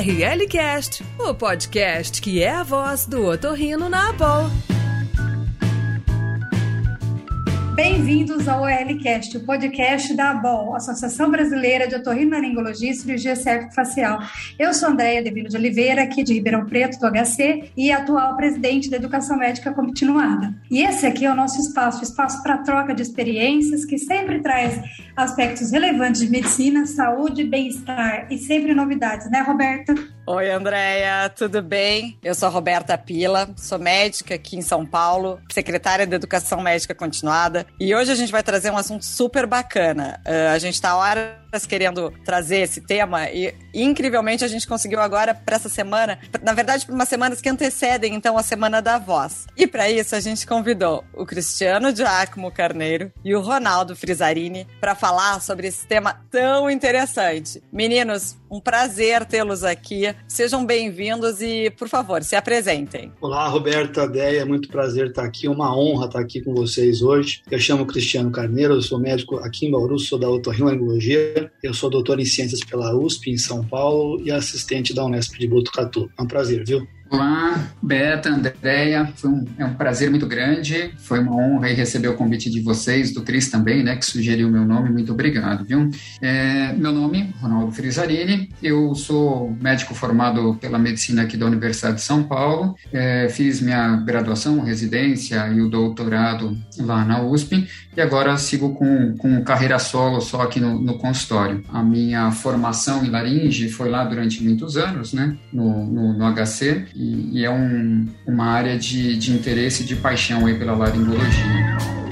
RLCast, o podcast que é a voz do otorrino na Abol. Bem-vindos ao OLCast, o podcast da ABOL, Associação Brasileira de Otorrinolaringologia e Cirurgia Cervico-Facial. Eu sou Andréia Devino de Oliveira, aqui de Ribeirão Preto, do HC, e atual presidente da Educação Médica Continuada. E esse aqui é o nosso espaço, espaço para troca de experiências, que sempre traz aspectos relevantes de medicina, saúde, bem-estar e sempre novidades, né, Roberta? Oi, Andréia, tudo bem? Eu sou Roberta Pila, sou médica aqui em São Paulo, secretária de Educação Médica Continuada, e hoje a gente vai trazer um assunto super bacana. Uh, a gente está horas querendo trazer esse tema e, incrivelmente, a gente conseguiu agora para essa semana, na verdade, para umas semanas que antecedem, então, a Semana da Voz. E para isso, a gente convidou o Cristiano Giacomo Carneiro e o Ronaldo Frisarini para falar sobre esse tema tão interessante. Meninos, um prazer tê-los aqui. Sejam bem-vindos e, por favor, se apresentem. Olá, Roberta, Deia, muito prazer estar aqui. Uma honra estar aqui com vocês hoje. Eu chamo Cristiano Carneiro, eu sou médico aqui em Bauru, sou da otorrinolaringologia. Eu sou doutor em ciências pela USP em São Paulo e assistente da Unesp de Botucatu. É um prazer, viu? Olá, Beta, Andréia, um, é um prazer muito grande, foi uma honra receber o convite de vocês, do Cris também, né, que sugeriu meu nome, muito obrigado, viu? É, meu nome, Ronaldo Frisarini, eu sou médico formado pela medicina aqui da Universidade de São Paulo, é, fiz minha graduação, residência e o doutorado lá na USP, e agora sigo com, com carreira solo só aqui no, no consultório. A minha formação em laringe foi lá durante muitos anos, né, no, no, no HC, e, é um, uma área de, de interesse e de paixão aí pela laringologia.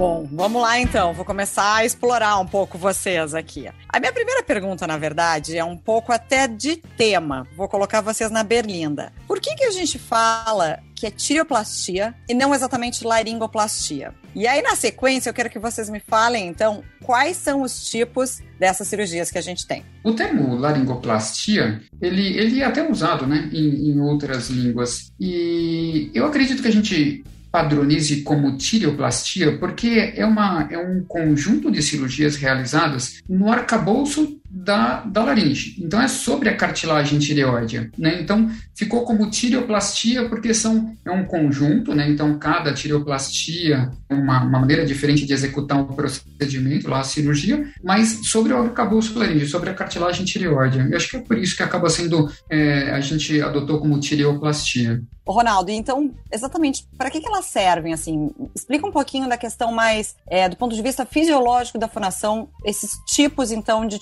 Bom, vamos lá então. Vou começar a explorar um pouco vocês aqui. A minha primeira pergunta, na verdade, é um pouco até de tema. Vou colocar vocês na berlinda. Por que, que a gente fala que é tireoplastia e não exatamente laringoplastia? E aí, na sequência, eu quero que vocês me falem, então, quais são os tipos dessas cirurgias que a gente tem. O termo laringoplastia, ele, ele é até usado né, em, em outras línguas. E eu acredito que a gente padronize como tireoplastia, porque é, uma, é um conjunto de cirurgias realizadas no arcabouço da, da laringe. Então, é sobre a cartilagem tireoide. Né? Então, ficou como tireoplastia porque são, é um conjunto, né? então cada tireoplastia é uma, uma maneira diferente de executar o procedimento, lá a cirurgia, mas sobre o arcabouço laringe, sobre a cartilagem tireoide. Eu acho que é por isso que acaba sendo, é, a gente adotou como tireoplastia. Ronaldo, então, exatamente, para que, que elas servem, assim? Explica um pouquinho da questão mais, é, do ponto de vista fisiológico da fonação, esses tipos, então, de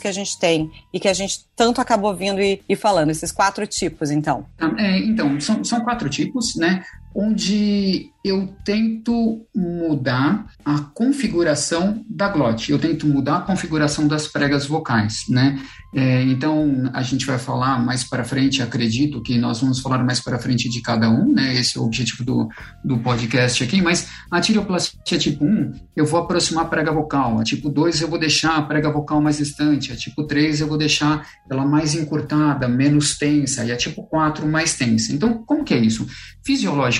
que a gente tem e que a gente tanto acabou vindo e, e falando, esses quatro tipos, então. É, então, são, são quatro tipos, né? Onde eu tento mudar a configuração da glote, eu tento mudar a configuração das pregas vocais, né? É, então, a gente vai falar mais para frente, acredito que nós vamos falar mais para frente de cada um, né? Esse é o objetivo do, do podcast aqui, mas a tireoplastia tipo 1, eu vou aproximar a prega vocal, a tipo 2 eu vou deixar a prega vocal mais distante, a tipo 3 eu vou deixar ela mais encurtada, menos tensa, e a tipo 4 mais tensa. Então, como que é isso?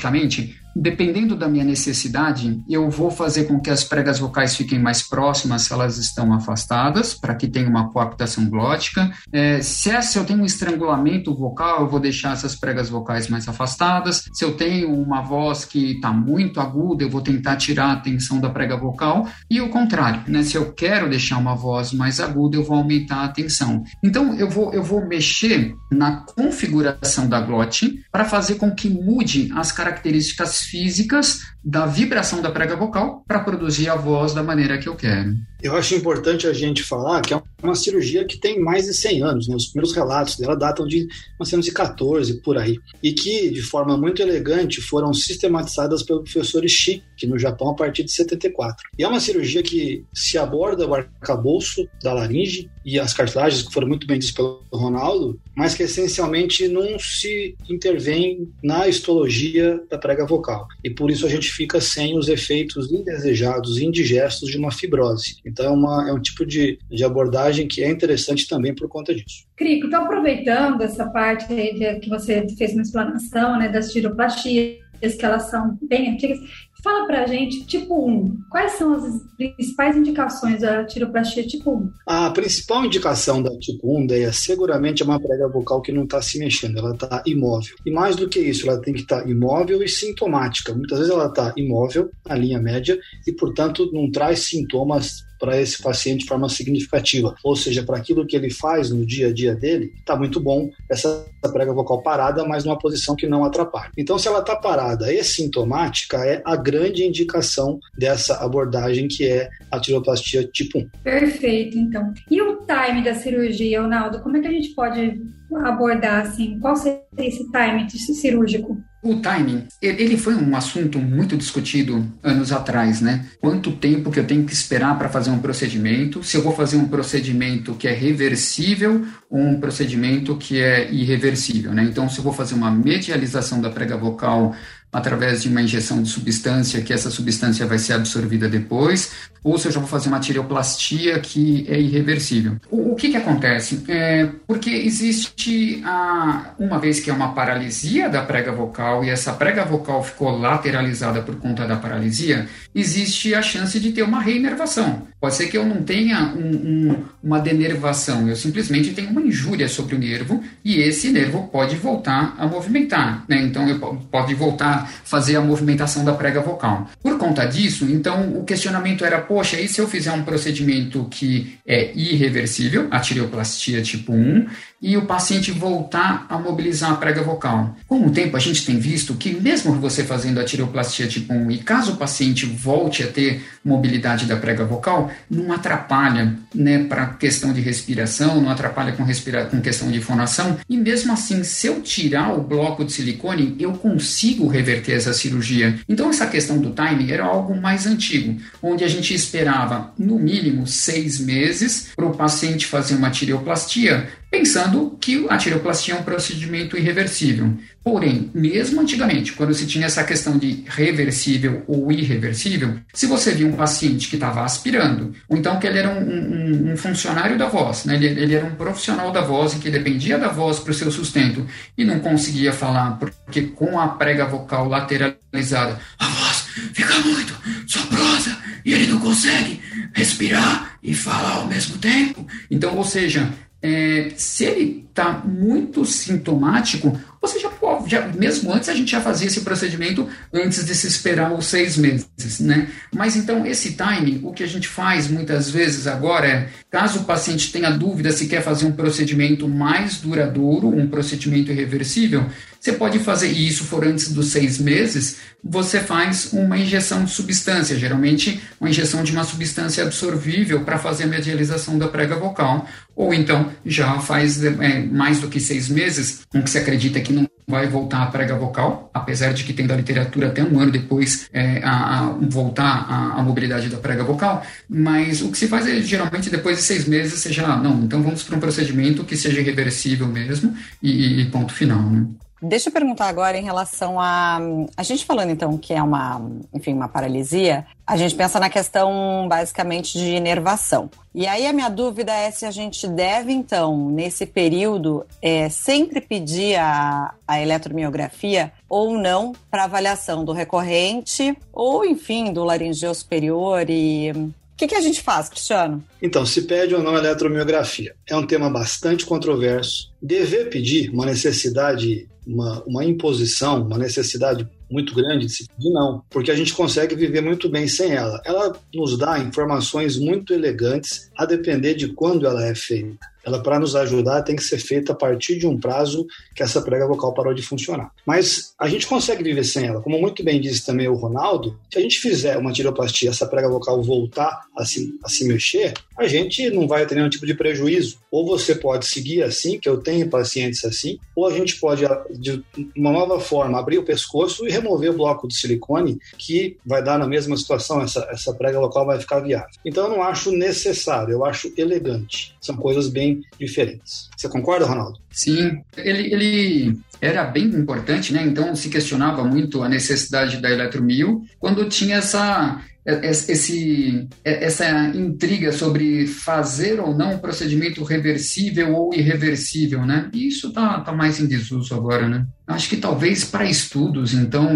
Fisiologicamente, dependendo da minha necessidade, eu vou fazer com que as pregas vocais fiquem mais próximas se elas estão afastadas, para que tenha uma coaptação glótica. É, se, é, se eu tenho um estrangulamento vocal, eu vou deixar essas pregas vocais mais afastadas. Se eu tenho uma voz que está muito aguda, eu vou tentar tirar a tensão da prega vocal. E o contrário, né? se eu quero deixar uma voz mais aguda, eu vou aumentar a tensão. Então, eu vou, eu vou mexer na configuração da glote para fazer com que mude as características físicas da vibração da prega vocal para produzir a voz da maneira que eu quero. Eu acho importante a gente falar que é uma cirurgia que tem mais de 100 anos, né? Os primeiros relatos dela datam de 1914 por aí, e que de forma muito elegante foram sistematizadas pelo professor Ishiki no Japão a partir de 74. E é uma cirurgia que se aborda o arcabouço da laringe e as cartilagens que foram muito bem ditas pelo Ronaldo, mas que essencialmente não se intervém na histologia da prega vocal. E por isso a gente fica sem os efeitos indesejados, indigestos de uma fibrose. Então é, uma, é um tipo de, de abordagem que é interessante também por conta disso. Crico, então aproveitando essa parte de, que você fez uma explanação né, das tiroplastias, que elas são bem antigas. Fala pra gente, tipo 1, quais são as principais indicações da tiroplastia tipo 1? A principal indicação da tipo 1, Deia, seguramente é uma prega vocal que não está se mexendo, ela está imóvel. E mais do que isso, ela tem que estar tá imóvel e sintomática. Muitas vezes ela está imóvel, na linha média, e, portanto, não traz sintomas para esse paciente de forma significativa. Ou seja, para aquilo que ele faz no dia a dia dele, está muito bom essa prega vocal parada, mas numa posição que não atrapalhe. Então, se ela está parada e sintomática, é a grande indicação dessa abordagem que é a tiroplastia tipo 1. Perfeito, então. E o time da cirurgia, Ronaldo, como é que a gente pode abordar assim? Qual seria esse time cirúrgico? O timing, ele foi um assunto muito discutido anos atrás, né? Quanto tempo que eu tenho que esperar para fazer um procedimento? Se eu vou fazer um procedimento que é reversível ou um procedimento que é irreversível, né? Então, se eu vou fazer uma medialização da prega vocal através de uma injeção de substância, que essa substância vai ser absorvida depois, ou se eu já vou fazer uma tireoplastia que é irreversível. O, o que, que acontece? É, porque existe, a, uma vez que é uma paralisia da prega vocal e essa prega vocal ficou lateralizada por conta da paralisia, existe a chance de ter uma reinervação. Pode ser que eu não tenha um, um, uma denervação, eu simplesmente tenho uma injúria sobre o nervo e esse nervo pode voltar a movimentar. Né? Então, eu pode voltar fazer a movimentação da prega vocal. Por conta disso, então o questionamento era: poxa, e se eu fizer um procedimento que é irreversível, a tireoplastia tipo 1, e o paciente voltar a mobilizar a prega vocal. Com o tempo, a gente tem visto que, mesmo você fazendo a tireoplastia tipo 1, e caso o paciente volte a ter mobilidade da prega vocal, não atrapalha né, para questão de respiração, não atrapalha com, respira com questão de fonação, e mesmo assim, se eu tirar o bloco de silicone, eu consigo reverter essa cirurgia. Então, essa questão do timing era algo mais antigo, onde a gente esperava, no mínimo, seis meses para o paciente fazer uma tireoplastia pensando que a tireoplastia é um procedimento irreversível. Porém, mesmo antigamente, quando se tinha essa questão de reversível ou irreversível, se você via um paciente que estava aspirando, ou então que ele era um, um, um funcionário da voz, né? ele, ele, era um profissional da voz e que dependia da voz para o seu sustento e não conseguia falar, porque com a prega vocal lateralizada, a voz fica muito soprosa e ele não consegue respirar e falar ao mesmo tempo. Então, ou seja, é, se ele está muito sintomático, você já já, mesmo antes a gente já fazia esse procedimento antes de se esperar os seis meses, né? Mas então esse timing, o que a gente faz muitas vezes agora é, caso o paciente tenha dúvida se quer fazer um procedimento mais duradouro, um procedimento irreversível, você pode fazer, e isso for antes dos seis meses, você faz uma injeção de substância, geralmente uma injeção de uma substância absorvível para fazer a medialização da prega vocal, ou então já faz é, mais do que seis meses, com que se acredita que não vai voltar a prega vocal, apesar de que tem da literatura até um ano depois é, a, a, voltar a, a, mobilidade da prega vocal, mas o que se faz é geralmente depois de seis meses você já, não, então vamos para um procedimento que seja reversível mesmo e, e ponto final, né? Deixa eu perguntar agora em relação a. A gente falando então que é uma, enfim, uma paralisia, a gente pensa na questão basicamente de inervação. E aí a minha dúvida é se a gente deve, então, nesse período, é, sempre pedir a, a eletromiografia ou não para avaliação do recorrente, ou enfim, do laringeu superior e o que, que, a gente faz, Cristiano? Então, se pede ou não eletromiografia. É um tema bastante controverso. Dever pedir uma necessidade uma, uma imposição, uma necessidade muito grande de se pedir, não, porque a gente consegue viver muito bem sem ela. Ela nos dá informações muito elegantes a depender de quando ela é feita ela para nos ajudar tem que ser feita a partir de um prazo que essa prega vocal parou de funcionar. Mas a gente consegue viver sem ela. Como muito bem disse também o Ronaldo, se a gente fizer uma tireoplastia, essa prega vocal voltar a se, a se mexer, a gente não vai ter nenhum tipo de prejuízo. Ou você pode seguir assim, que eu tenho pacientes assim, ou a gente pode, de uma nova forma, abrir o pescoço e remover o bloco de silicone, que vai dar na mesma situação, essa, essa prega vocal vai ficar viável. Então eu não acho necessário, eu acho elegante. São coisas bem diferentes. Você concorda, Ronaldo? Sim, ele, ele era bem importante, né? Então se questionava muito a necessidade da eletromio quando tinha essa esse, essa intriga sobre fazer ou não um procedimento reversível ou irreversível, né? E isso tá, tá mais em desuso agora, né? Acho que talvez para estudos, então,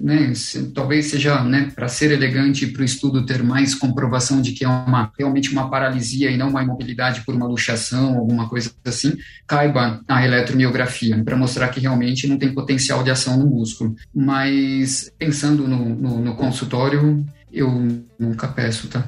né, se, talvez seja, né, para ser elegante para o estudo ter mais comprovação de que é uma, realmente uma paralisia e não uma imobilidade por uma luxação, alguma coisa assim, caiba a eletromiografia, para mostrar que realmente não tem potencial de ação no músculo. Mas pensando no, no, no consultório, eu nunca peço, tá?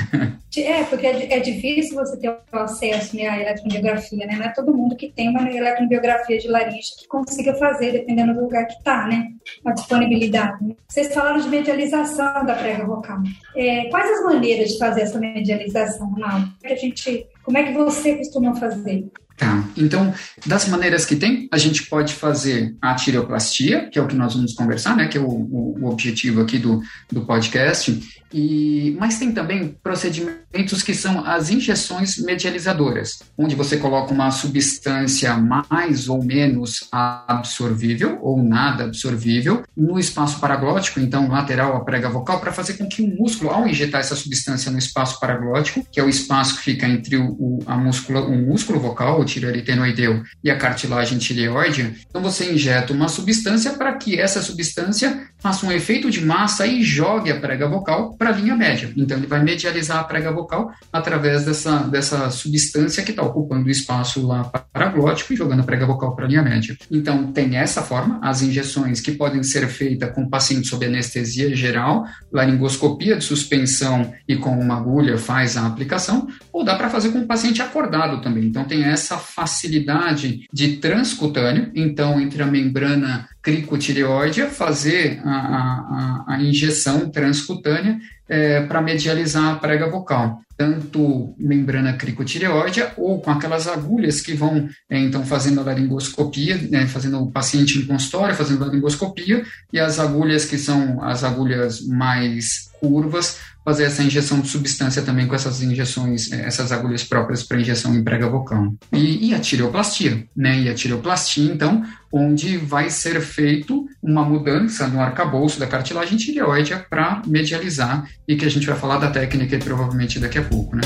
é, porque é, é, difícil você ter acesso né, à eletromiografia, né? Não é todo mundo que tem uma eletromiografia de laringe que consiga fazer, dependendo do lugar que está, né? A disponibilidade. Vocês falaram de medialização da prega vocal. É, quais as maneiras de fazer essa medialização, Ronaldo? Que a gente, como é que você costuma fazer? Tá. Então, das maneiras que tem, a gente pode fazer a tireoplastia, que é o que nós vamos conversar, né? Que é o, o, o objetivo aqui do, do podcast. E, mas tem também procedimentos que são as injeções medializadoras, onde você coloca uma substância mais ou menos absorvível ou nada absorvível no espaço paraglótico, então lateral à prega vocal, para fazer com que o músculo, ao injetar essa substância no espaço paraglótico, que é o espaço que fica entre o, o a múscula, o músculo vocal, o tireoaritenoideu, e a cartilagem tireoide, então você injeta uma substância para que essa substância faça um efeito de massa e jogue a prega vocal para a linha média. Então, ele vai medializar a prega vocal através dessa, dessa substância que está ocupando o espaço lá paraglótico e jogando a prega vocal para a linha média. Então, tem essa forma, as injeções que podem ser feitas com paciente sob anestesia geral, laringoscopia de suspensão e com uma agulha faz a aplicação, ou dá para fazer com o paciente acordado também. Então, tem essa facilidade de transcutâneo, então, entre a membrana cricotireoide fazer a, a, a injeção transcutânea é, para medializar a prega vocal, tanto membrana cricotireoide ou com aquelas agulhas que vão, é, então, fazendo a laringoscopia, né, fazendo o paciente em consultório, fazendo a laringoscopia, e as agulhas que são as agulhas mais curvas, fazer essa injeção de substância também com essas injeções, é, essas agulhas próprias para injeção em prega vocal. E, e, a tireoplastia, né? E a tireoplastia, então, onde vai ser feito uma mudança no arcabouço da cartilagem tireoide para medializar e que a gente vai falar da técnica provavelmente daqui a pouco, né?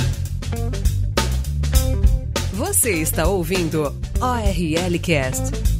Você está ouvindo ORL Cast.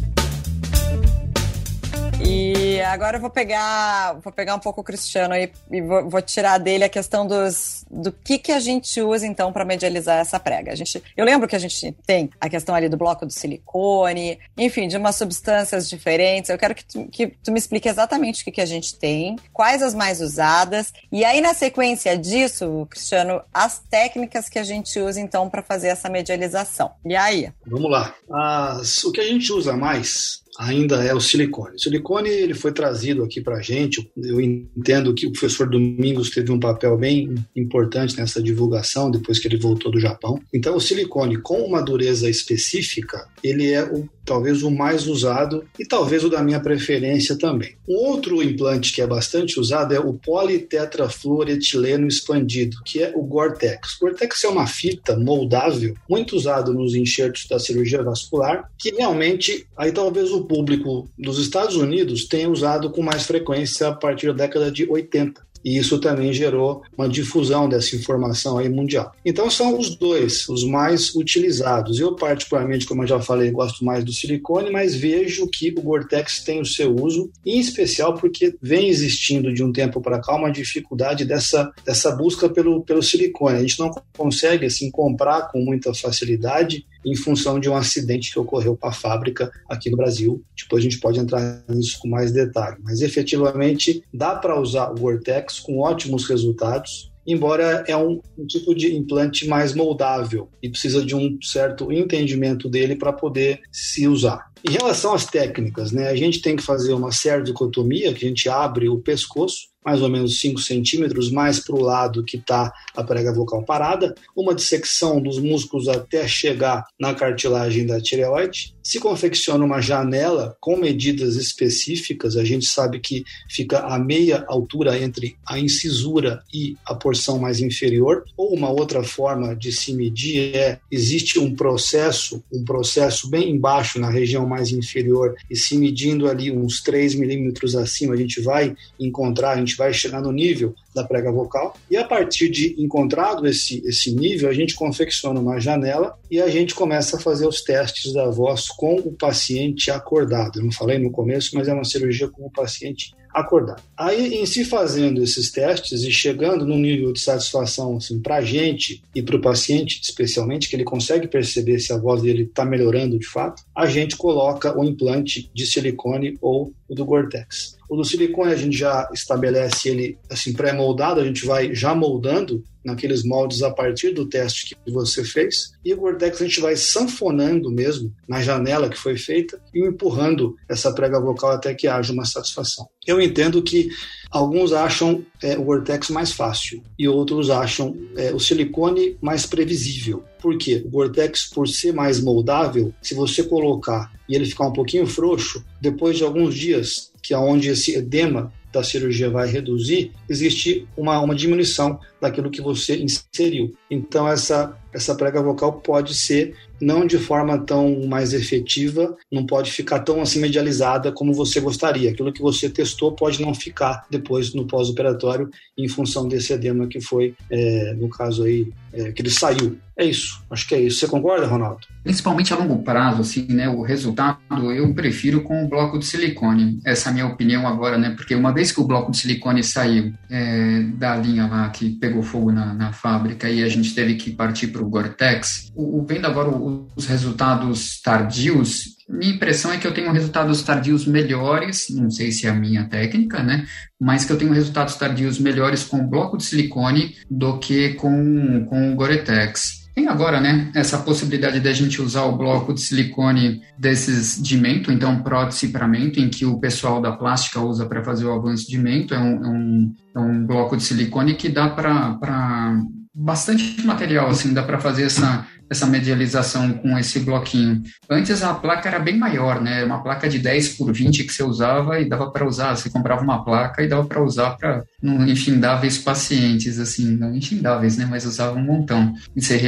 E agora eu vou pegar, vou pegar um pouco o Cristiano e vou, vou tirar dele a questão dos, do que, que a gente usa então para medializar essa prega. A gente, eu lembro que a gente tem a questão ali do bloco do silicone, enfim, de umas substâncias diferentes. Eu quero que tu, que tu me explique exatamente o que, que a gente tem, quais as mais usadas, e aí na sequência disso, Cristiano, as técnicas que a gente usa então para fazer essa medialização. E aí? Vamos lá. As, o que a gente usa mais ainda é o silicone. O silicone ele foi trazido aqui para a gente. Eu entendo que o professor Domingos teve um papel bem importante nessa divulgação depois que ele voltou do Japão. Então, o silicone com uma dureza específica, ele é o talvez o mais usado e talvez o da minha preferência também. Um outro implante que é bastante usado é o politetrafluoretileno expandido, que é o Gore-Tex. O Gore-Tex é uma fita moldável, muito usado nos enxertos da cirurgia vascular, que realmente aí talvez o público dos Estados Unidos tenha usado com mais frequência a partir da década de 80 e isso também gerou uma difusão dessa informação aí mundial. Então são os dois os mais utilizados. Eu particularmente, como eu já falei, gosto mais do silicone, mas vejo que o Gore-Tex tem o seu uso, em especial porque vem existindo de um tempo para cá uma dificuldade dessa, dessa busca pelo, pelo silicone. A gente não consegue assim comprar com muita facilidade em função de um acidente que ocorreu com a fábrica aqui no Brasil. Depois a gente pode entrar nisso com mais detalhe. Mas efetivamente dá para usar o Gore-Tex com ótimos resultados embora é um, um, tipo de implante mais moldável e precisa de um certo entendimento dele para poder se usar. Em relação às técnicas, né, a gente tem que fazer uma cervicotomia, que a gente abre o pescoço mais ou menos 5 centímetros mais para o lado que está a prega vocal parada, uma dissecção dos músculos até chegar na cartilagem da tireoide. Se confecciona uma janela com medidas específicas, a gente sabe que fica a meia altura entre a incisura e a porção mais inferior, ou uma outra forma de se medir é existe um processo, um processo bem embaixo na região mais inferior e se medindo ali uns 3 milímetros acima, a gente vai encontrar, a gente gente vai chegar no nível da prega vocal e a partir de encontrado esse, esse nível, a gente confecciona uma janela e a gente começa a fazer os testes da voz com o paciente acordado. Eu não falei no começo, mas é uma cirurgia com o paciente acordar. Aí, em se fazendo esses testes e chegando num nível de satisfação assim, para a gente e para o paciente, especialmente, que ele consegue perceber se a voz dele está melhorando de fato, a gente coloca o implante de silicone ou o do Gore-Tex. O do silicone a gente já estabelece ele assim pré-moldado, a gente vai já moldando naqueles moldes a partir do teste que você fez. E o Gore-Tex a gente vai sanfonando mesmo na janela que foi feita e empurrando essa prega vocal até que haja uma satisfação. Eu entendo que alguns acham é, o Gore-Tex mais fácil e outros acham é, o silicone mais previsível. Por quê? O Gore-Tex, por ser mais moldável, se você colocar e ele ficar um pouquinho frouxo, depois de alguns dias, que é onde esse edema da cirurgia vai reduzir, existe uma, uma diminuição daquilo que você inseriu. Então, essa, essa prega vocal pode ser não de forma tão mais efetiva, não pode ficar tão assim medializada como você gostaria. Aquilo que você testou pode não ficar depois no pós-operatório em função desse edema que foi, é, no caso aí, é, que ele saiu. É isso, acho que é isso. Você concorda, Ronaldo? Principalmente a longo prazo, assim, né? O resultado eu prefiro com o bloco de silicone. Essa é a minha opinião agora, né? Porque uma vez que o bloco de silicone saiu é, da linha lá que pegou fogo na, na fábrica e a gente teve que partir para o Gore-Tex, vendo agora os resultados tardios, minha impressão é que eu tenho resultados tardios melhores, não sei se é a minha técnica, né? Mas que eu tenho resultados tardios melhores com o bloco de silicone do que com, com o Gore-Tex. Tem agora, né, essa possibilidade da gente usar o bloco de silicone desses de mento, então prótese para mento, em que o pessoal da plástica usa para fazer o avanço de mento. É um, é um, é um bloco de silicone que dá para bastante material, assim, dá para fazer essa essa medialização com esse bloquinho. Antes a placa era bem maior, né? Uma placa de 10 por 20 que você usava e dava para usar. Você comprava uma placa e dava para usar para infindáveis pacientes, assim, não infindáveis, né? Mas usava um montão. E ser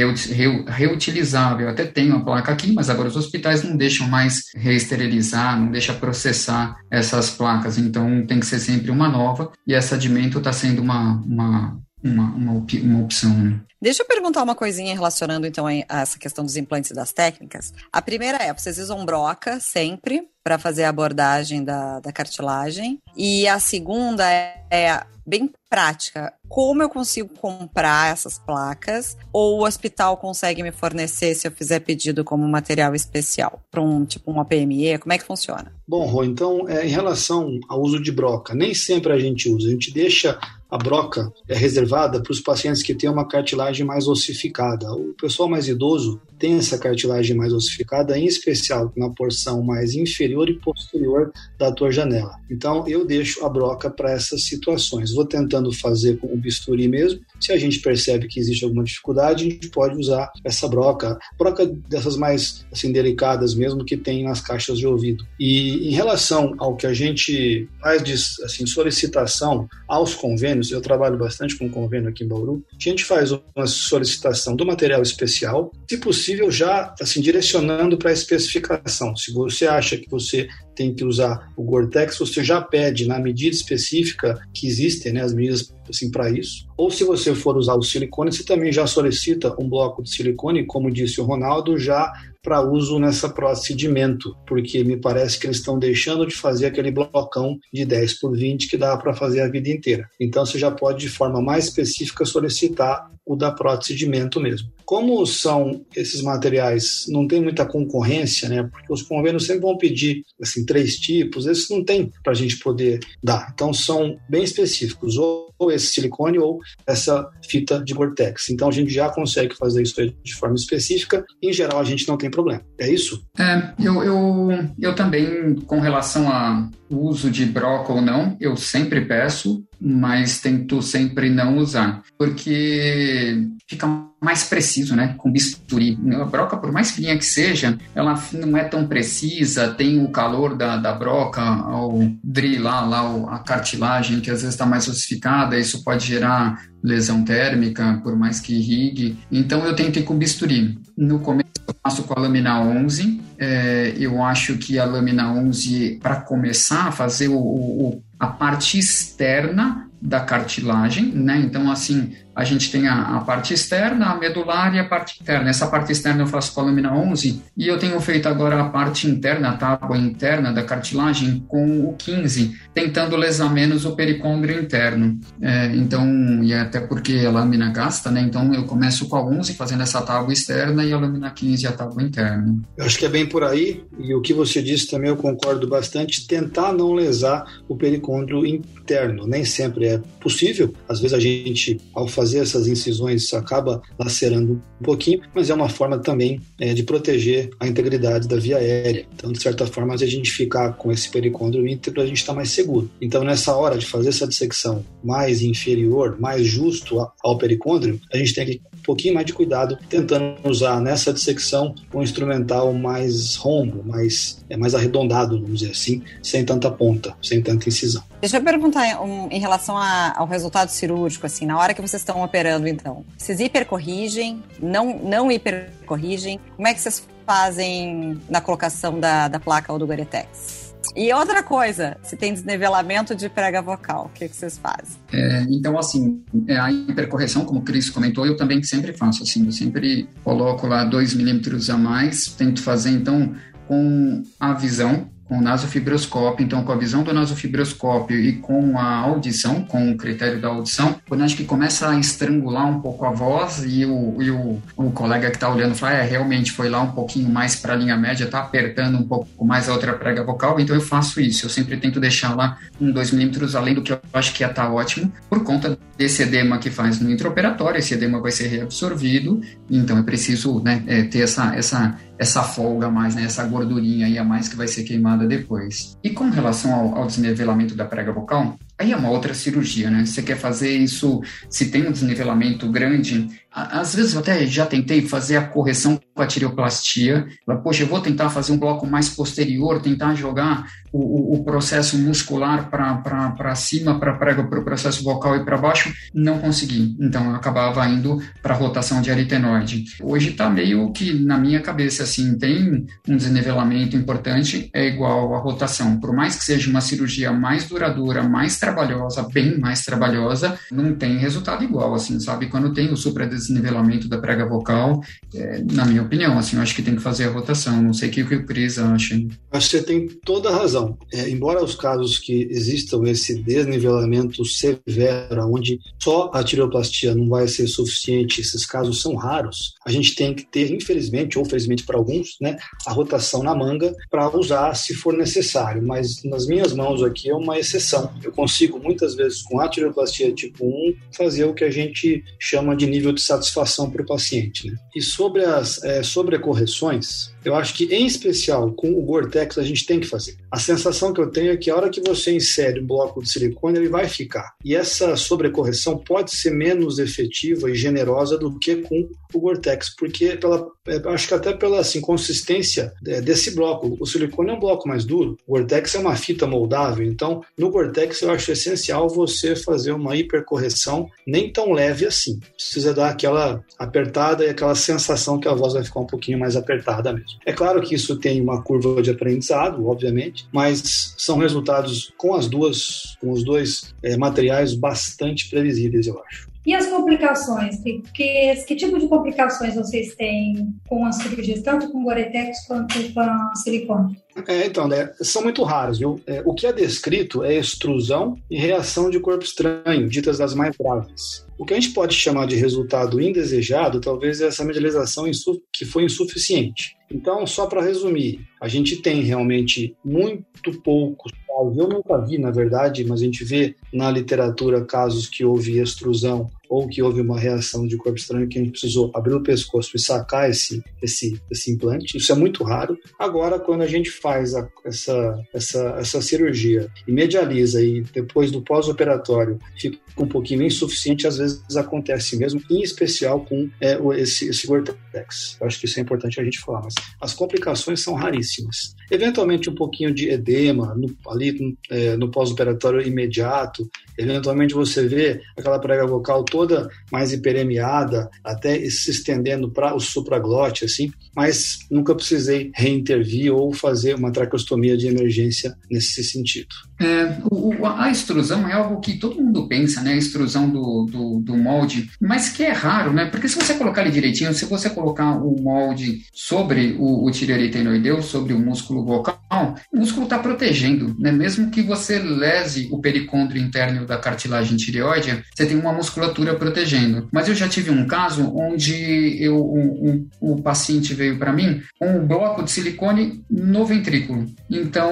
reutilizável. Eu até tenho a placa aqui, mas agora os hospitais não deixam mais reesterilizar, não deixa processar essas placas. Então tem que ser sempre uma nova. E essa Adimento está sendo uma, uma uma, uma, uma opção. Né? Deixa eu perguntar uma coisinha relacionando então a essa questão dos implantes e das técnicas. A primeira é, vocês usam broca sempre para fazer a abordagem da, da cartilagem. E a segunda é, é bem prática. Como eu consigo comprar essas placas? Ou o hospital consegue me fornecer se eu fizer pedido como material especial? Para um tipo uma PME? Como é que funciona? Bom, Rô, então, é, em relação ao uso de broca, nem sempre a gente usa. A gente deixa a broca é reservada para os pacientes que têm uma cartilagem mais ossificada. O pessoal mais idoso tem essa cartilagem mais ossificada, em especial na porção mais inferior e posterior da tua janela. Então, eu deixo a broca para essas situações. Vou tentando fazer com o bisturi mesmo. Se a gente percebe que existe alguma dificuldade, a gente pode usar essa broca, broca dessas mais assim delicadas mesmo que tem nas caixas de ouvido. E em relação ao que a gente faz de assim, solicitação aos convênios convênios, eu trabalho bastante com convênio aqui em Bauru, a gente faz uma solicitação do material especial, se possível já assim direcionando para a especificação. Se você acha que você tem que usar o Gore-Tex, você já pede na medida específica que existem, né, as medidas assim para isso. Ou se você for usar o silicone, você também já solicita um bloco de silicone, como disse o Ronaldo, já para uso nessa procedimento, porque me parece que eles estão deixando de fazer aquele blocão de 10 por 20 que dá para fazer a vida inteira. Então você já pode de forma mais específica solicitar o da prótese de mento mesmo. Como são esses materiais, não tem muita concorrência, né? Porque os convênios sempre vão pedir assim três tipos, esses não tem para a gente poder dar. Então são bem específicos, ou, esse silicone ou essa fita de Gore-Tex. Então a gente já consegue fazer isso de forma específica. Em geral a gente não tem problema. É isso? É, eu, eu, eu também, com relação ao uso de broca ou não, eu sempre peço mas tento sempre não usar, porque fica mais preciso, né? Com bisturi. A broca, por mais fininha que seja, ela não é tão precisa, tem o calor da, da broca ao drilar lá a cartilagem, que às vezes está mais ossificada, isso pode gerar lesão térmica, por mais que irrigue. Então eu tento ir com bisturi. No começo faço com a lâmina 11, é, eu acho que a lâmina 11, para começar a fazer o, o, a parte externa da cartilagem, né? Então, assim, a gente tem a, a, parte externa, a medular e a parte interna. Essa parte externa eu faço com a lâmina 11 e eu tenho feito agora a parte interna, a tábua interna da cartilagem com o 15, tentando lesar menos o pericôndrio interno. É, então, e até porque a lâmina gasta, né? Então eu começo com a 11 fazendo essa tábua externa e a lâmina 15 a tábua interna. Eu acho que é bem por aí e o que você disse também eu concordo bastante, tentar não lesar o pericôndrio interno. Nem sempre é possível, às vezes a gente, ao fazer essas incisões acaba lacerando um pouquinho, mas é uma forma também é, de proteger a integridade da via aérea. Então, de certa forma, se a gente ficar com esse pericôndrio íntegro, a gente está mais seguro. Então, nessa hora de fazer essa dissecção mais inferior, mais justo ao pericôndrio, a gente tem que pouquinho mais de cuidado, tentando usar nessa dissecção um instrumental mais rombo, mais, é, mais arredondado, vamos dizer assim, sem tanta ponta, sem tanta incisão. Deixa eu perguntar um, em relação a, ao resultado cirúrgico, assim, na hora que vocês estão operando, então. Vocês hipercorrigem, não, não hipercorrigem? Como é que vocês fazem na colocação da, da placa ou do Goretex? E outra coisa, se tem desnivelamento de prega vocal, o que, que vocês fazem? É, então, assim, é, a hipercorreção, como o Cris comentou, eu também sempre faço, assim, eu sempre coloco lá 2 milímetros a mais, tento fazer, então, com a visão, com o nasofibroscópio, então com a visão do nasofibroscópio e com a audição, com o critério da audição, quando acho que começa a estrangular um pouco a voz e o, e o, o colega que está olhando fala, é, realmente foi lá um pouquinho mais para a linha média, está apertando um pouco mais a outra prega vocal, então eu faço isso, eu sempre tento deixar lá um, dois milímetros além do que eu acho que ia estar tá ótimo, por conta desse edema que faz no intraoperatório, esse edema vai ser reabsorvido, então é preciso né, é, ter essa, essa essa folga a mais, né, essa gordurinha aí a mais que vai ser queimada depois. E com relação ao, ao desnivelamento da prega vocal, aí é uma outra cirurgia, né? Você quer fazer isso, se tem um desnivelamento grande, às vezes eu até já tentei fazer a correção com a tireoplastia. Poxa, eu vou tentar fazer um bloco mais posterior, tentar jogar o, o, processo muscular para cima, para o processo vocal e para baixo. Não consegui. Então eu acabava indo para a rotação de aritenoide. Hoje está meio que na minha cabeça assim, tem um desnivelamento importante, é igual à rotação. Por mais que seja uma cirurgia mais duradoura, mais trabalhosa, bem mais trabalhosa, não tem resultado igual, assim, sabe? Quando tem o supra desnivelamento da prega vocal, é, na minha opinião, assim, eu acho que tem que fazer a rotação. Não sei o que o Cris acha. Acho que você tem toda a razão. É, embora os casos que existam esse desnivelamento severo, onde só a tireoplastia não vai ser suficiente, esses casos são raros, a gente tem que ter, infelizmente ou felizmente para alguns, né, a rotação na manga para usar se for necessário. Mas nas minhas mãos aqui é uma exceção. Eu consigo muitas vezes com a tireoplastia tipo 1 fazer o que a gente chama de nível de satisfação para o paciente. Né? E sobre as é, sobrecorreções, eu acho que, em especial, com o Gore-Tex, a gente tem que fazer. A sensação que eu tenho é que a hora que você insere um bloco de silicone, ele vai ficar. E essa sobrecorreção pode ser menos efetiva e generosa do que com o Gore-Tex, porque pela, é, acho que até pela assim, consistência é, desse bloco. O silicone é um bloco mais duro, o Gore-Tex é uma fita moldável, então no Gore-Tex eu acho essencial você fazer uma hipercorreção nem tão leve assim. Precisa dar aquela apertada e aquela sensação que a voz vai ficar um pouquinho mais apertada mesmo. É claro que isso tem uma curva de aprendizado, obviamente, mas são resultados com as duas, com os dois é, materiais bastante previsíveis, eu acho. E as complicações? Que, que, tipo de complicações vocês têm com as cirurgias, tanto com Goretex quanto com silicone? É, então, né, são muito raros, viu? É, o que é descrito é extrusão e reação de corpo estranho, ditas as mais graves. O que a gente pode chamar de resultado indesejado, talvez é essa medialização que foi insuficiente. Então, só para resumir, a gente tem realmente muito poucos casos, eu nunca vi, na verdade, mas a gente vê na literatura casos que houve extrusão ou que houve uma reação de corpo estranho que a gente precisou abrir o pescoço e sacar esse, esse, esse implante. Isso é muito raro. Agora, quando a gente faz a, essa, essa, essa cirurgia e medializa e depois do pós-operatório fica um pouquinho insuficiente, às vezes acontece mesmo, em especial com é, esse, esse Gore-Tex. Eu acho que isso é importante a gente falar, mas as complicações são raríssimas. Eventualmente um pouquinho de edema no, ali é, no pós-operatório imediato, eventualmente você vê aquela prega vocal toda mais hiperemiada, até se estendendo para o supraglote, assim, mas nunca precisei reintervir ou fazer uma traqueostomia de emergência nesse sentido. É, o, a extrusão é algo que todo mundo pensa, né? A extrusão do, do, do, molde, mas que é raro, né? Porque se você colocar ele direitinho, se você colocar o molde sobre o, o tireoretinoideu, sobre o músculo vocal, o músculo está protegendo, né? Mesmo que você lese o pericôndrio interno da cartilagem tireoide, você tem uma musculatura protegendo. Mas eu já tive um caso onde eu, um, um, paciente veio para mim com um bloco de silicone no ventrículo. Então,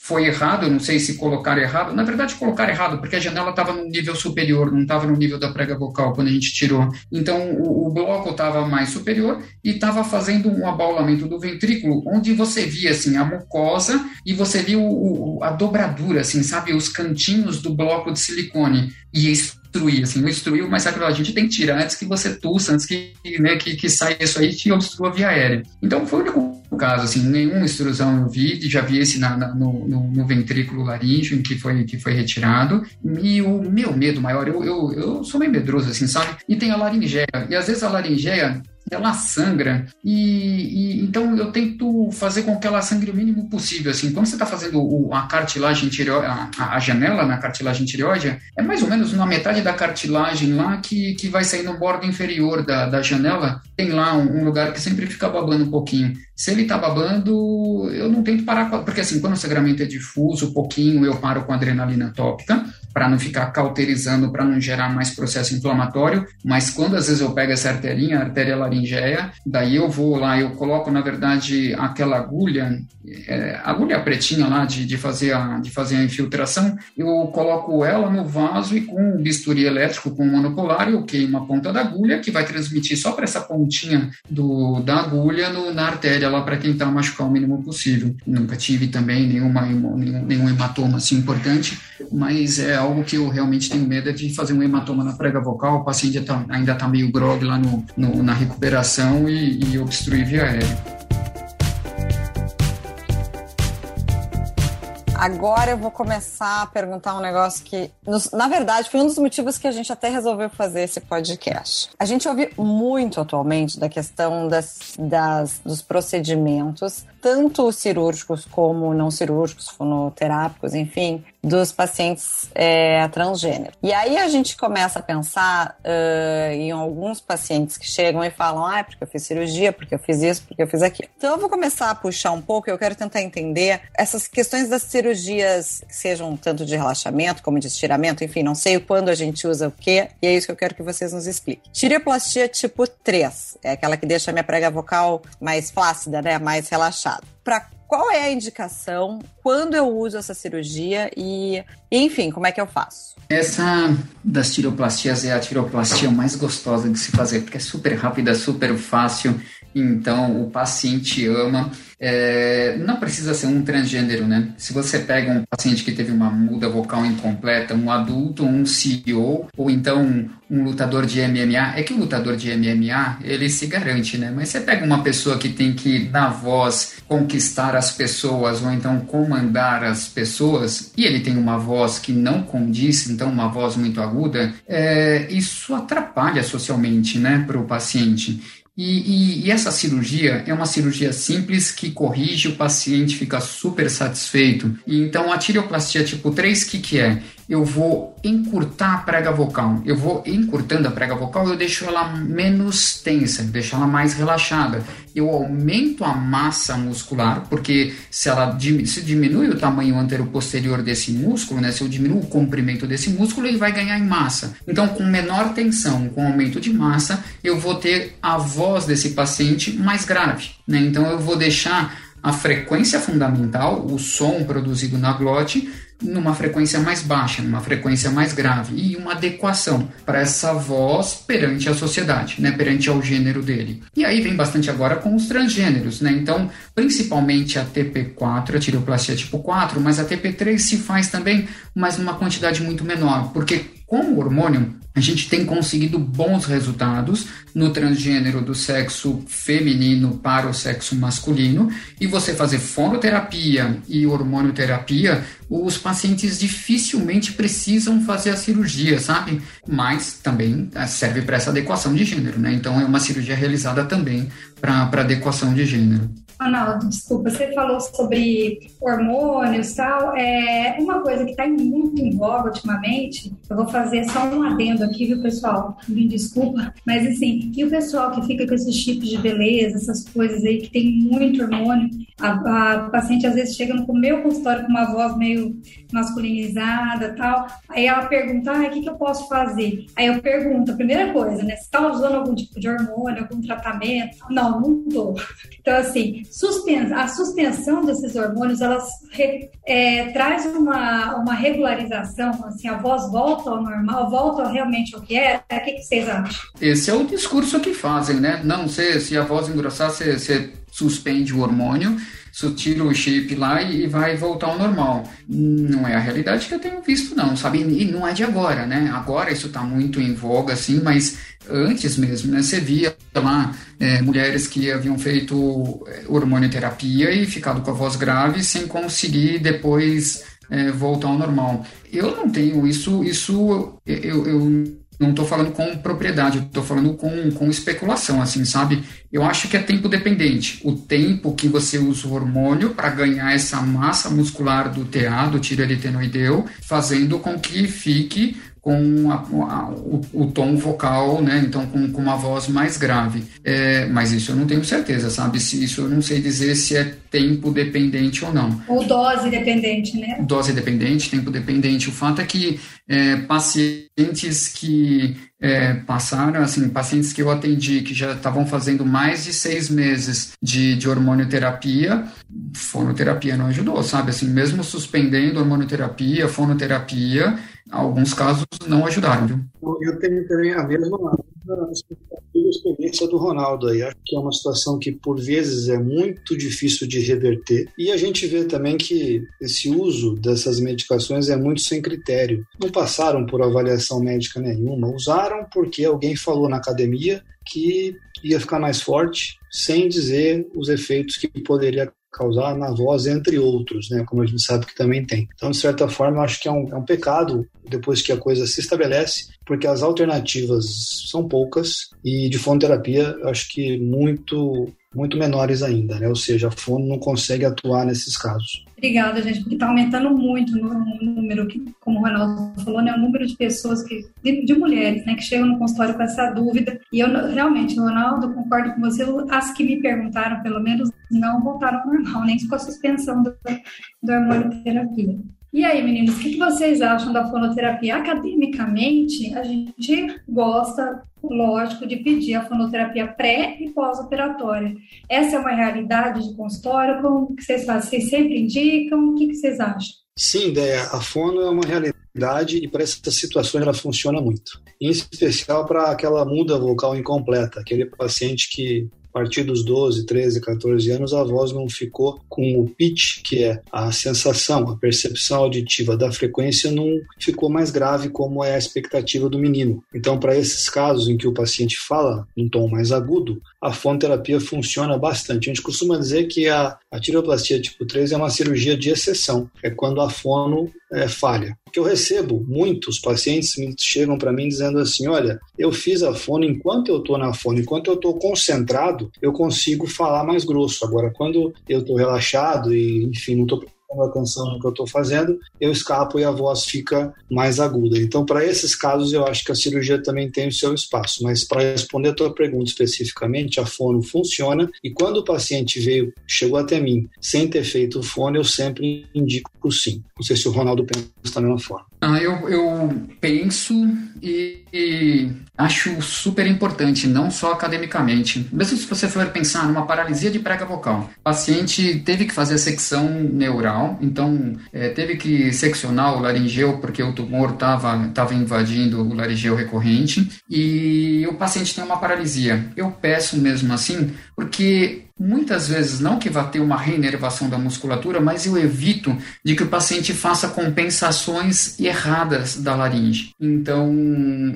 foi errado, eu não sei se colocar errado. Na verdade, colocar errado, porque a janela estava no nível superior, não estava no nível da prega vocal quando a gente tirou. Então, o, o bloco estava mais superior e estava fazendo um abaulamento do ventrículo, onde você via, assim, a mucosa e você via o, o, a dobradura, assim, sabe? Os cantinhos do bloco de silicone. E isso destruir, assim, não destruiu, mas sabe, a gente tem que tirar antes que você tussa, antes que, né, que, que saia isso aí e obstrua a via aérea. Então foi o único caso, assim, nenhuma extrusão eu vi, já vi esse na, na, no, no, no, ventrículo laríngeo, em que foi, que foi retirado, e o meu medo maior, eu, eu, eu sou meio medroso, assim, sabe? E tem a laringeia, e às vezes a laringeia ela sangra e, e, então eu tento fazer com que ela sangre o mínimo possível assim. Quando você está fazendo o, a cartilagem tireoide a, a, janela na cartilagem tireoide é mais ou menos uma metade da cartilagem lá que, que vai sair no bordo inferior da, da janela. Tem lá um, um lugar que sempre fica babando um pouquinho. Se ele está babando eu não tento parar porque assim quando o sangramento é difuso pouquinho eu paro com adrenalina tópica para não ficar cauterizando, para não gerar mais processo inflamatório, mas quando às vezes eu pego essa arterinha, a artéria laringeia, daí eu vou lá, eu coloco na verdade aquela agulha, é, agulha pretinha lá de, de, fazer a, de fazer a infiltração, eu coloco ela no vaso e com um bisturi elétrico com um monopolar eu queimo a ponta da agulha que vai transmitir só para essa pontinha do, da agulha no, na artéria lá para tentar machucar o mínimo possível. Nunca tive também nenhuma, nenhum, nenhum hematoma assim importante, mas é algo que eu realmente tenho medo é de fazer um hematoma na prega vocal, o paciente ainda está meio grog lá no, no na recuperação e, e obstruir via aérea. Agora eu vou começar a perguntar um negócio que, na verdade, foi um dos motivos que a gente até resolveu fazer esse podcast. A gente ouve muito atualmente da questão das, das, dos procedimentos, tanto cirúrgicos como não cirúrgicos, fonoterápicos, enfim, dos pacientes é, transgênero. E aí a gente começa a pensar uh, em alguns pacientes que chegam e falam, ah, porque eu fiz cirurgia, porque eu fiz isso, porque eu fiz aquilo. Então eu vou começar a puxar um pouco, eu quero tentar entender essas questões das cirurgias, sejam tanto de relaxamento como de estiramento, enfim, não sei quando a gente usa o quê, e é isso que eu quero que vocês nos expliquem. Tireoplastia tipo 3, é aquela que deixa a minha prega vocal mais flácida, né, mais relaxada. Para qual é a indicação, quando eu uso essa cirurgia e, enfim, como é que eu faço? Essa das tiroplastias é a tiroplastia mais gostosa de se fazer, porque é super rápida, super fácil, então o paciente ama. É, não precisa ser um transgênero, né? Se você pega um paciente que teve uma muda vocal incompleta, um adulto, um CEO, ou então um lutador de MMA, é que o lutador de MMA, ele se garante, né? Mas você pega uma pessoa que tem que, na voz, conquistar as pessoas, ou então comandar as pessoas, e ele tem uma voz que não condiz, então uma voz muito aguda, é, isso atrapalha socialmente, né, para o paciente. E, e, e, essa cirurgia é uma cirurgia simples que corrige, o paciente fica super satisfeito. Então a tireoplastia tipo 3, o que, que é? Eu vou encurtar a prega vocal. Eu vou encurtando a prega vocal, eu deixo ela menos tensa, deixo ela mais relaxada. Eu aumento a massa muscular, porque se ela se diminui o tamanho anteroposterior desse músculo, né, se eu diminuo o comprimento desse músculo, ele vai ganhar em massa. Então, com menor tensão, com aumento de massa, eu vou ter a voz desse paciente mais grave. Né? Então, eu vou deixar a frequência fundamental, o som produzido na glote, numa frequência mais baixa, numa frequência mais grave e uma adequação para essa voz perante a sociedade, né, perante ao gênero dele. E aí vem bastante agora com os transgêneros, né? Então, principalmente a TP4, a tireoplastia tipo 4, mas a TP3 se faz também, mas numa quantidade muito menor, porque com o hormônio, a gente tem conseguido bons resultados no transgênero do sexo feminino para o sexo masculino. E você fazer fonoterapia e hormonioterapia, os pacientes dificilmente precisam fazer a cirurgia, sabe? Mas também eh, serve para essa adequação de gênero, né? Então é uma cirurgia realizada também para adequação de gênero. Ronaldo, desculpa, você falou sobre hormônios e tal. É, uma coisa que está muito em voga ultimamente, eu vou fazer só um adendo aqui, viu, pessoal? Me desculpa, mas assim, e o pessoal que fica com esses tipos de beleza, essas coisas aí que tem muito hormônio, a, a paciente às vezes chega no meu consultório com uma voz meio masculinizada tal, aí ela pergunta, ah, o que, que eu posso fazer? Aí eu pergunto, primeira coisa, né, você está usando algum tipo de hormônio, algum tratamento? Não, não estou. Então, assim, a suspensão desses hormônios, elas é, traz uma, uma regularização, assim, a voz volta ao normal, volta realmente ao que era? O que, que vocês acham? Esse é o discurso que fazem, né? Não, se, se a voz engrossar, você, você suspende o hormônio, tira o chip lá e vai voltar ao normal. Não é a realidade que eu tenho visto, não, sabe? E não é de agora, né? Agora isso está muito em voga, assim, mas antes mesmo, né? Você via lá é, mulheres que haviam feito é, hormonioterapia e ficado com a voz grave sem conseguir depois é, voltar ao normal. Eu não tenho isso, isso eu, eu não estou falando com propriedade, estou falando com, com especulação, assim, sabe? Eu acho que é tempo dependente. O tempo que você usa o hormônio para ganhar essa massa muscular do TA, do tireoidinoideu, fazendo com que fique com a, a, o, o, tom vocal, né? Então, com, com uma voz mais grave. É, mas isso eu não tenho certeza, sabe? Se isso eu não sei dizer se é tempo dependente ou não. Ou dose dependente, né? Dose dependente, tempo dependente. O fato é que é, pacientes que é, passaram, assim, pacientes que eu atendi que já estavam fazendo mais de seis meses de, de hormonioterapia, fonoterapia não ajudou, sabe? Assim, mesmo suspendendo hormonioterapia, fonoterapia, alguns casos não ajudaram, viu? Eu tenho também a mesma experiência do Ronaldo aí. Acho que é uma situação que, por vezes, é muito difícil de reverter. E a gente vê também que esse uso dessas medicações é muito sem critério. Não passaram por avaliação médica nenhuma, usaram porque alguém falou na academia que ia ficar mais forte, sem dizer os efeitos que poderia causar na voz, entre outros, né, como a gente sabe que também tem. Então, de certa forma, acho que é um, é um pecado depois que a coisa se estabelece, porque as alternativas são poucas e de fonoterapia, acho que muito muito menores ainda, né? Ou seja, a fono não consegue atuar nesses casos. Obrigada, gente, porque está aumentando muito o número, que, como o Ronaldo falou, né, o número de pessoas, que, de, de, mulheres, né, que chegam no consultório com essa dúvida. E eu realmente, Ronaldo, concordo com você, as que me perguntaram, pelo menos, não voltaram ao normal, nem com a suspensão do, do hormonioterapia. E aí, meninos, o que vocês acham da fonoterapia? Academicamente, a gente gosta, lógico, de pedir a fonoterapia pré e pós-operatória. Essa é uma realidade de consultório? Como que vocês fazem? Vocês sempre indicam? O que vocês acham? Sim, ideia. A fono é uma realidade e para essas situações ela funciona muito. Em especial para aquela muda vocal incompleta, aquele paciente que a partir dos 12, 13, 14 anos, a voz não ficou com o pitch, que é a sensação, a percepção auditiva da frequência, não ficou mais grave como é a expectativa do menino. Então, para esses casos em que o paciente fala num tom mais agudo, a fonoterapia funciona bastante. A gente costuma dizer que a, a tireoplastia tipo 3 é uma cirurgia de exceção, é quando a fono é, falha. Porque eu recebo muitos pacientes me chegam para mim dizendo assim: olha, eu fiz a fono, enquanto eu estou na fono, enquanto eu estou concentrado, eu consigo falar mais grosso. Agora, quando eu estou relaxado e, enfim, não estou prestando atenção no que eu estou fazendo, eu escapo e a voz fica mais aguda. Então, para esses casos, eu acho que a cirurgia também tem o seu espaço. Mas para responder a tua pergunta especificamente, a fono funciona e quando o paciente veio, chegou até mim sem ter feito o fono, eu sempre indico sim. Não sei se o Ronaldo pensa da mesma forma. Ah, eu, eu penso e, e, acho super importante, não só academicamente. Mesmo se você for pensar numa paralisia de prega vocal, o paciente teve que fazer a secção neural, então é, teve que seccionar o laringeu porque o tumor estava tava invadindo o laringeu recorrente e o paciente tem uma paralisia. Eu peço mesmo assim, porque Muitas vezes, não que vá ter uma reinervação da musculatura, mas eu evito de que o paciente faça compensações erradas da laringe. Então,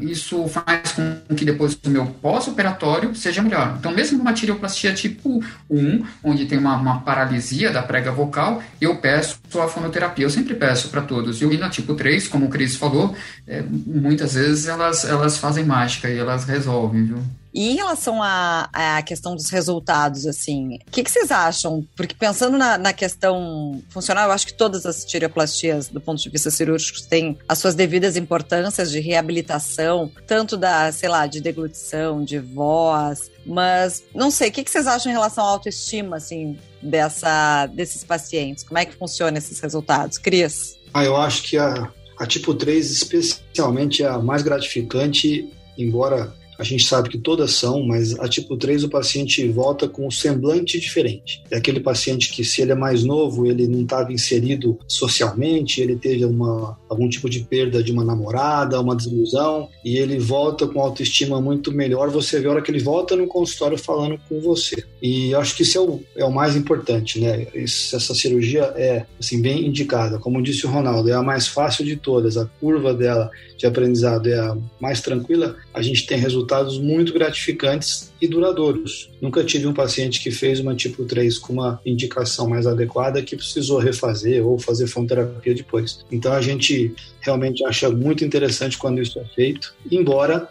isso faz com que depois do meu pós-operatório seja melhor. Então, mesmo numa tireoplastia tipo 1, onde tem uma, uma paralisia da prega vocal, eu peço a fonoterapia. Eu sempre peço para todos. E na tipo 3, como o Cris falou, é, muitas vezes elas, elas fazem mágica e elas resolvem, viu? E em relação à, à questão dos resultados, assim, o que, que, vocês acham? Porque pensando na, na, questão funcional, eu acho que todas as tireoplastias, do ponto de vista cirúrgico, têm as suas devidas importâncias de reabilitação, tanto da, sei lá, de deglutição, de voz, mas não sei, o que, que vocês acham em relação à autoestima, assim, dessa, desses pacientes? Como é que funciona esses resultados? Cris? Ah, eu acho que a, a tipo 3, especialmente, é a mais gratificante, embora a gente sabe que todas são, mas a tipo 3 o paciente volta com um semblante diferente. É aquele paciente que, se ele é mais novo, ele não estava inserido socialmente, ele teve uma, algum tipo de perda de uma namorada, uma desilusão, e ele volta com autoestima muito melhor. Você vê a hora que ele volta no consultório falando com você. E acho que isso é o, é o mais importante, né? Isso, essa cirurgia é, assim, bem indicada. Como disse o Ronaldo, é a mais fácil de todas. A curva dela de aprendizado é a mais tranquila. A gente tem resultados resultados muito gratificantes e duradouros. Nunca tive um paciente que fez uma tipo 3 com uma indicação mais adequada que precisou refazer ou fazer fonoterapia depois. Então a gente realmente acha muito interessante quando isso é feito, embora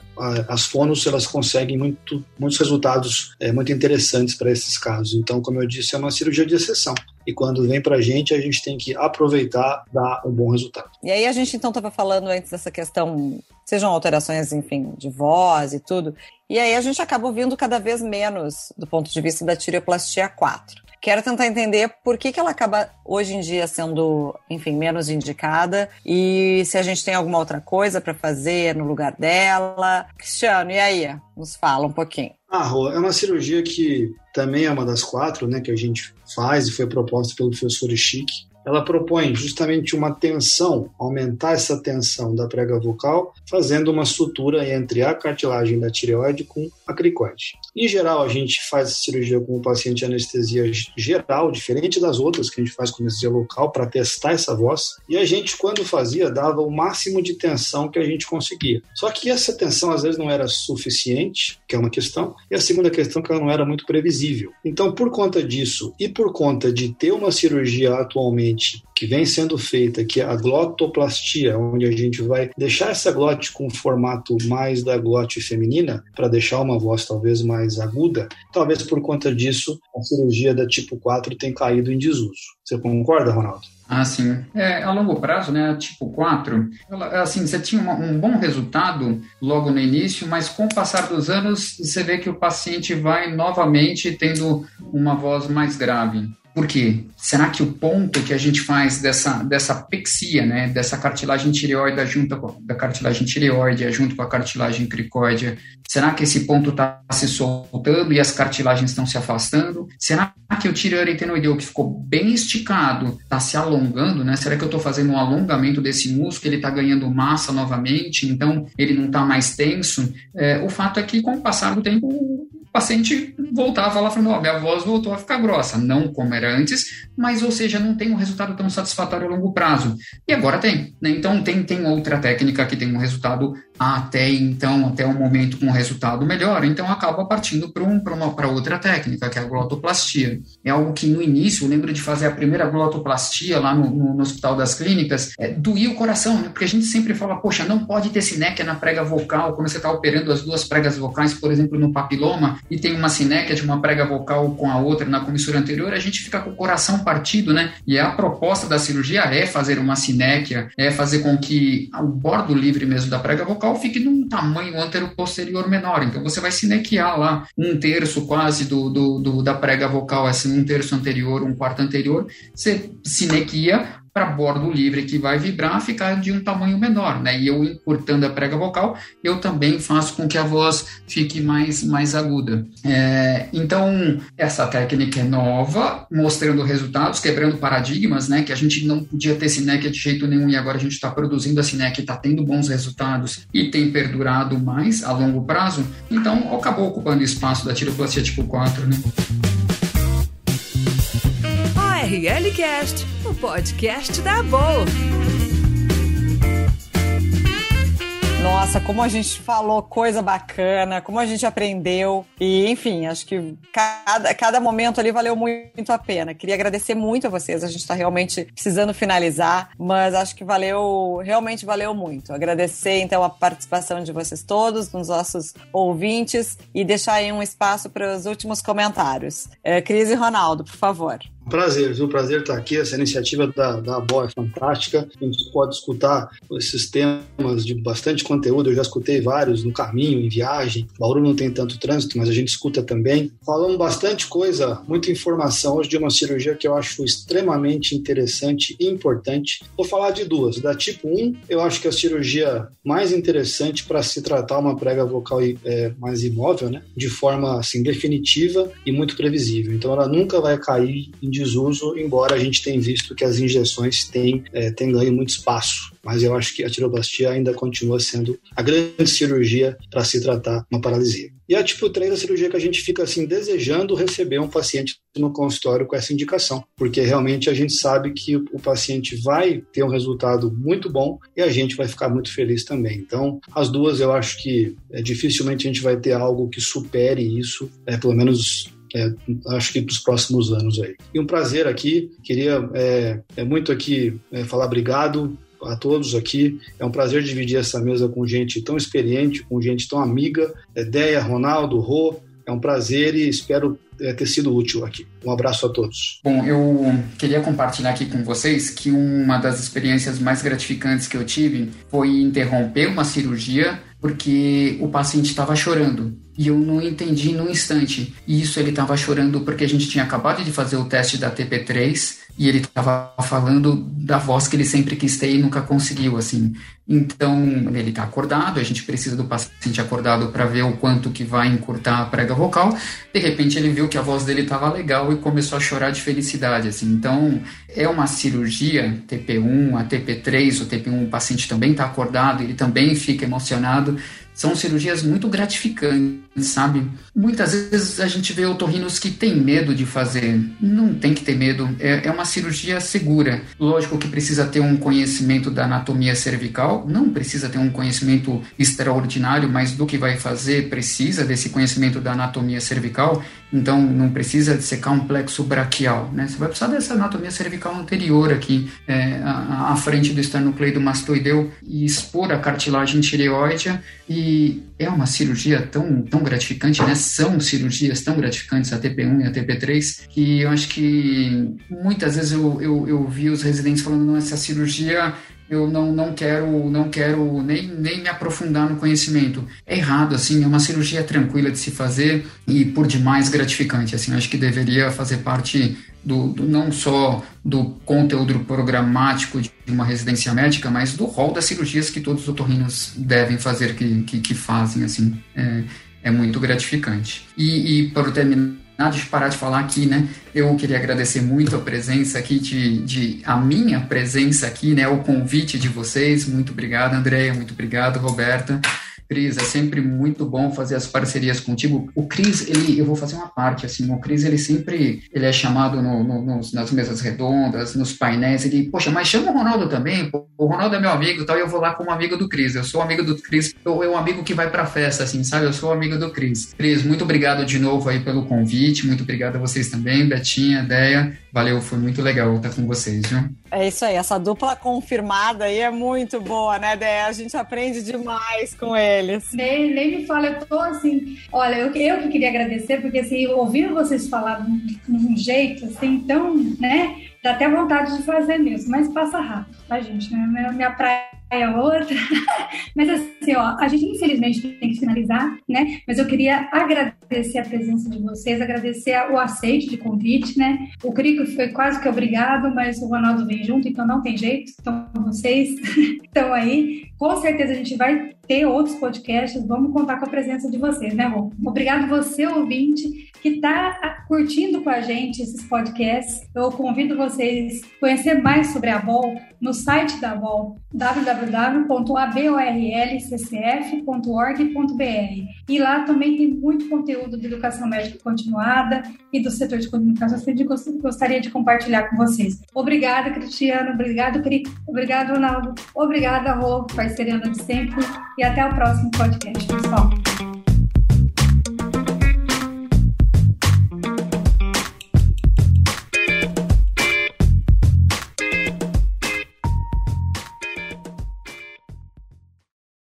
as fonos elas conseguem muito, muitos resultados é, muito interessantes para esses casos. Então, como eu disse, é uma cirurgia de exceção. E quando vem para a gente, a gente tem que aproveitar, dar um bom resultado. E aí a gente então estava falando antes dessa questão, sejam alterações, enfim, de voz e tudo. E aí a gente acaba ouvindo cada vez menos do ponto de vista da tireoplastia 4. Quero tentar entender por que, que ela acaba hoje em dia sendo, enfim, menos indicada e se a gente tem alguma outra coisa para fazer no lugar dela. Cristiano, e aí? Nos fala um pouquinho. Ah, Rô, é uma cirurgia que também é uma das quatro, né, que a gente faz e foi proposta pelo professor Chique ela propõe justamente uma tensão, aumentar essa tensão da prega vocal, fazendo uma sutura entre a cartilagem da tireoide com a cricoide. Em geral, a gente faz a cirurgia com o paciente anestesia geral, diferente das outras que a gente faz com anestesia local para testar essa voz. E a gente, quando fazia, dava o máximo de tensão que a gente conseguia. Só que essa tensão às vezes não era suficiente, que é uma questão, e a segunda questão que ela não era muito previsível. Então, por conta disso e por conta de ter uma cirurgia atualmente que vem sendo feita, que é a glotoplastia, onde a gente vai deixar essa glote com o formato mais da glote feminina, para deixar uma voz talvez mais aguda, talvez por conta disso a cirurgia da tipo 4 tem caído em desuso. Você concorda, Ronaldo? Ah, sim. É, a longo prazo, né, tipo 4, ela, assim, você tinha uma, um bom resultado logo no início, mas com o passar dos anos, você vê que o paciente vai novamente tendo uma voz mais grave. Por quê? Será que o ponto que a gente faz dessa, dessa pexia, né, dessa cartilagem tireoide junto da cartilagem tireoide junto com a cartilagem cricóide, será que esse ponto está se soltando e as cartilagens estão se afastando? Será que o tireoaretenoideu que ficou bem esticado está se alongando, né? Será que eu estou fazendo um alongamento desse músculo, ele está ganhando massa novamente, então ele não está mais tenso? É, o fato é que com o passar do tempo o paciente voltava lá falando, ó, minha voz voltou a ficar grossa, não como era antes, mas, ou seja, não tem um resultado tão satisfatório a longo prazo. E agora tem, né? Então, tem, tem outra técnica que tem um resultado até então, até o momento com um resultado melhor, então acaba partindo para um, uma outra técnica, que é a glotoplastia. É algo que no início, eu lembro de fazer a primeira glotoplastia lá no, no, no Hospital das Clínicas, é, doía o coração, né? porque a gente sempre fala, poxa, não pode ter sinéquia na prega vocal, quando você está operando as duas pregas vocais, por exemplo, no papiloma, e tem uma sinéquia de uma prega vocal com a outra na comissura anterior, a gente fica com o coração partido, né? E a proposta da cirurgia é fazer uma sinéquia, é fazer com que o bordo livre mesmo da prega vocal fique num tamanho antero-posterior menor. Então você vai sinequiar lá um terço quase do, do, do, da prega vocal, assim, um terço anterior, um quarto anterior. Você sinequia para bordo livre que vai vibrar ficar de um tamanho menor, né? E eu encurtando a prega vocal, eu também faço com que a voz fique mais, mais aguda. É, então, essa técnica é nova, mostrando resultados, quebrando paradigmas, né? Que a gente não podia ter sinéquia de jeito nenhum e agora a gente está produzindo a e está tendo bons resultados e tem perdurado mais a longo prazo. Então, acabou ocupando espaço da tiroplastia tipo 4, né? RL Cast, o podcast da Boa. Nossa, como a gente falou coisa bacana, como a gente aprendeu. E, enfim, acho que cada, cada momento ali valeu muito a pena. Queria agradecer muito a vocês. A gente está realmente precisando finalizar, mas acho que valeu, realmente valeu muito. Agradecer, então, a participação de vocês todos, dos nossos ouvintes, e deixar aí um espaço para os últimos comentários. É, Cris e Ronaldo, por favor. Prazer, viu? Prazer estar aqui. Essa iniciativa da, da Boa é fantástica. A gente pode escutar esses temas de bastante conteúdo. Eu já escutei vários no caminho, em viagem. Bauru não tem tanto trânsito, mas a gente escuta também. Falamos bastante coisa, muita informação hoje de uma cirurgia que eu acho extremamente interessante e importante. Vou falar de duas. Da tipo 1, eu acho que é a cirurgia mais interessante para se tratar uma prega vocal é, mais imóvel, né? De forma assim, definitiva e muito previsível. Então ela nunca vai cair em desuso, embora a gente tenha visto que as injeções têm, é, têm ganho muito espaço. Mas eu acho que a tiroplastia ainda continua sendo a grande cirurgia para se tratar uma paralisia. E a tipo 3 é a cirurgia que a gente fica assim desejando receber um paciente no consultório com essa indicação, porque realmente a gente sabe que o paciente vai ter um resultado muito bom e a gente vai ficar muito feliz também. Então, as duas eu acho que é, dificilmente a gente vai ter algo que supere isso, é, pelo menos é, acho que para os próximos anos aí. E um prazer aqui, queria é, é muito aqui é, falar obrigado a todos aqui. É um prazer dividir essa mesa com gente tão experiente, com gente tão amiga. Deia, Ronaldo, Rô, é um prazer e espero é, ter sido útil aqui. Um abraço a todos. Bom, eu queria compartilhar aqui com vocês que uma das experiências mais gratificantes que eu tive foi interromper uma cirurgia porque o paciente estava chorando e eu não entendi no instante. Isso ele estava chorando porque a gente tinha acabado de fazer o teste da TP3 e ele estava falando da voz que ele sempre quis ter e nunca conseguiu, assim. Então, ele está acordado, a gente precisa do paciente acordado para ver o quanto que vai encurtar a prega vocal. De repente, ele viu que a voz dele estava legal e começou a chorar de felicidade, assim. Então, é uma cirurgia, TP1, a TP3, o TP1, o paciente também está acordado, ele também fica emocionado são cirurgias muito gratificantes, sabe? Muitas vezes a gente vê otorrinos que têm medo de fazer. Não tem que ter medo, é, é uma cirurgia segura. Lógico que precisa ter um conhecimento da anatomia cervical, não precisa ter um conhecimento extraordinário, mas do que vai fazer precisa desse conhecimento da anatomia cervical. Então não precisa de ser complexo braquial, né? Você vai precisar dessa anatomia cervical anterior aqui, é, à, frente do esternocleido mastoideu e expor a cartilagem tireoide e é uma cirurgia tão, tão gratificante, né? São cirurgias tão gratificantes, a TP1 e a TP3, que eu acho que muitas vezes eu, eu, eu vi os residentes falando, não, essa cirurgia eu não, não quero não quero nem, nem me aprofundar no conhecimento. É errado, assim, é uma cirurgia tranquila de se fazer e por demais gratificante, assim, acho que deveria fazer parte do, do, não só do conteúdo programático de uma residência médica, mas do rol das cirurgias que todos os otorrinos devem fazer, que, que, que fazem, assim, é, é muito gratificante. E, e para terminar, eu parar de falar aqui, né? Eu queria agradecer muito a presença aqui, de, de a minha presença aqui, né? O convite de vocês. Muito obrigado, Andréia. Muito obrigado, Roberta. Cris, é sempre muito bom fazer as parcerias contigo. O Cris, ele, eu vou fazer uma parte, assim, o Cris, ele sempre, ele é chamado no, no, nos, nas mesas redondas, nos painéis, ele, poxa, mas chama o Ronaldo também, o Ronaldo é meu amigo tal, e eu vou lá como amigo do Cris, eu sou amigo do Cris, eu, eu um amigo que vai pra festa, assim, sabe, eu sou amigo do Cris. Cris, muito obrigado de novo aí pelo convite, muito obrigado a vocês também, Betinha, Deia, valeu, foi muito legal estar com vocês, viu? É isso aí, essa dupla confirmada aí é muito boa, né, Deia? A gente aprende demais com ele eles. Nem, nem me fala, eu tô assim. Olha, eu, eu que queria agradecer, porque assim, ouvir vocês falar de um jeito assim, tão, né? Dá até vontade de fazer mesmo, mas passa rápido, tá, gente? Minha, minha praia é outra. mas assim, ó, a gente infelizmente tem que finalizar, né? Mas eu queria agradecer a presença de vocês, agradecer o aceite de convite, né? O Crico foi quase que obrigado, mas o Ronaldo vem junto, então não tem jeito. Então vocês estão aí. Com certeza a gente vai ter outros podcasts. Vamos contar com a presença de vocês, né, Rô? Obrigado você, ouvinte, que está curtindo com a gente esses podcasts. Eu convido vocês a conhecer mais sobre a BOL no site da BOL, www.abolrccf.org.br. E lá também tem muito conteúdo de educação médica continuada e do setor de comunicação eu gostaria de compartilhar com vocês. Obrigada, Cristiano. Obrigado, Cri. Obrigado, Ronaldo. Obrigada, Rô, parceiriana de sempre. E até o próximo podcast, pessoal.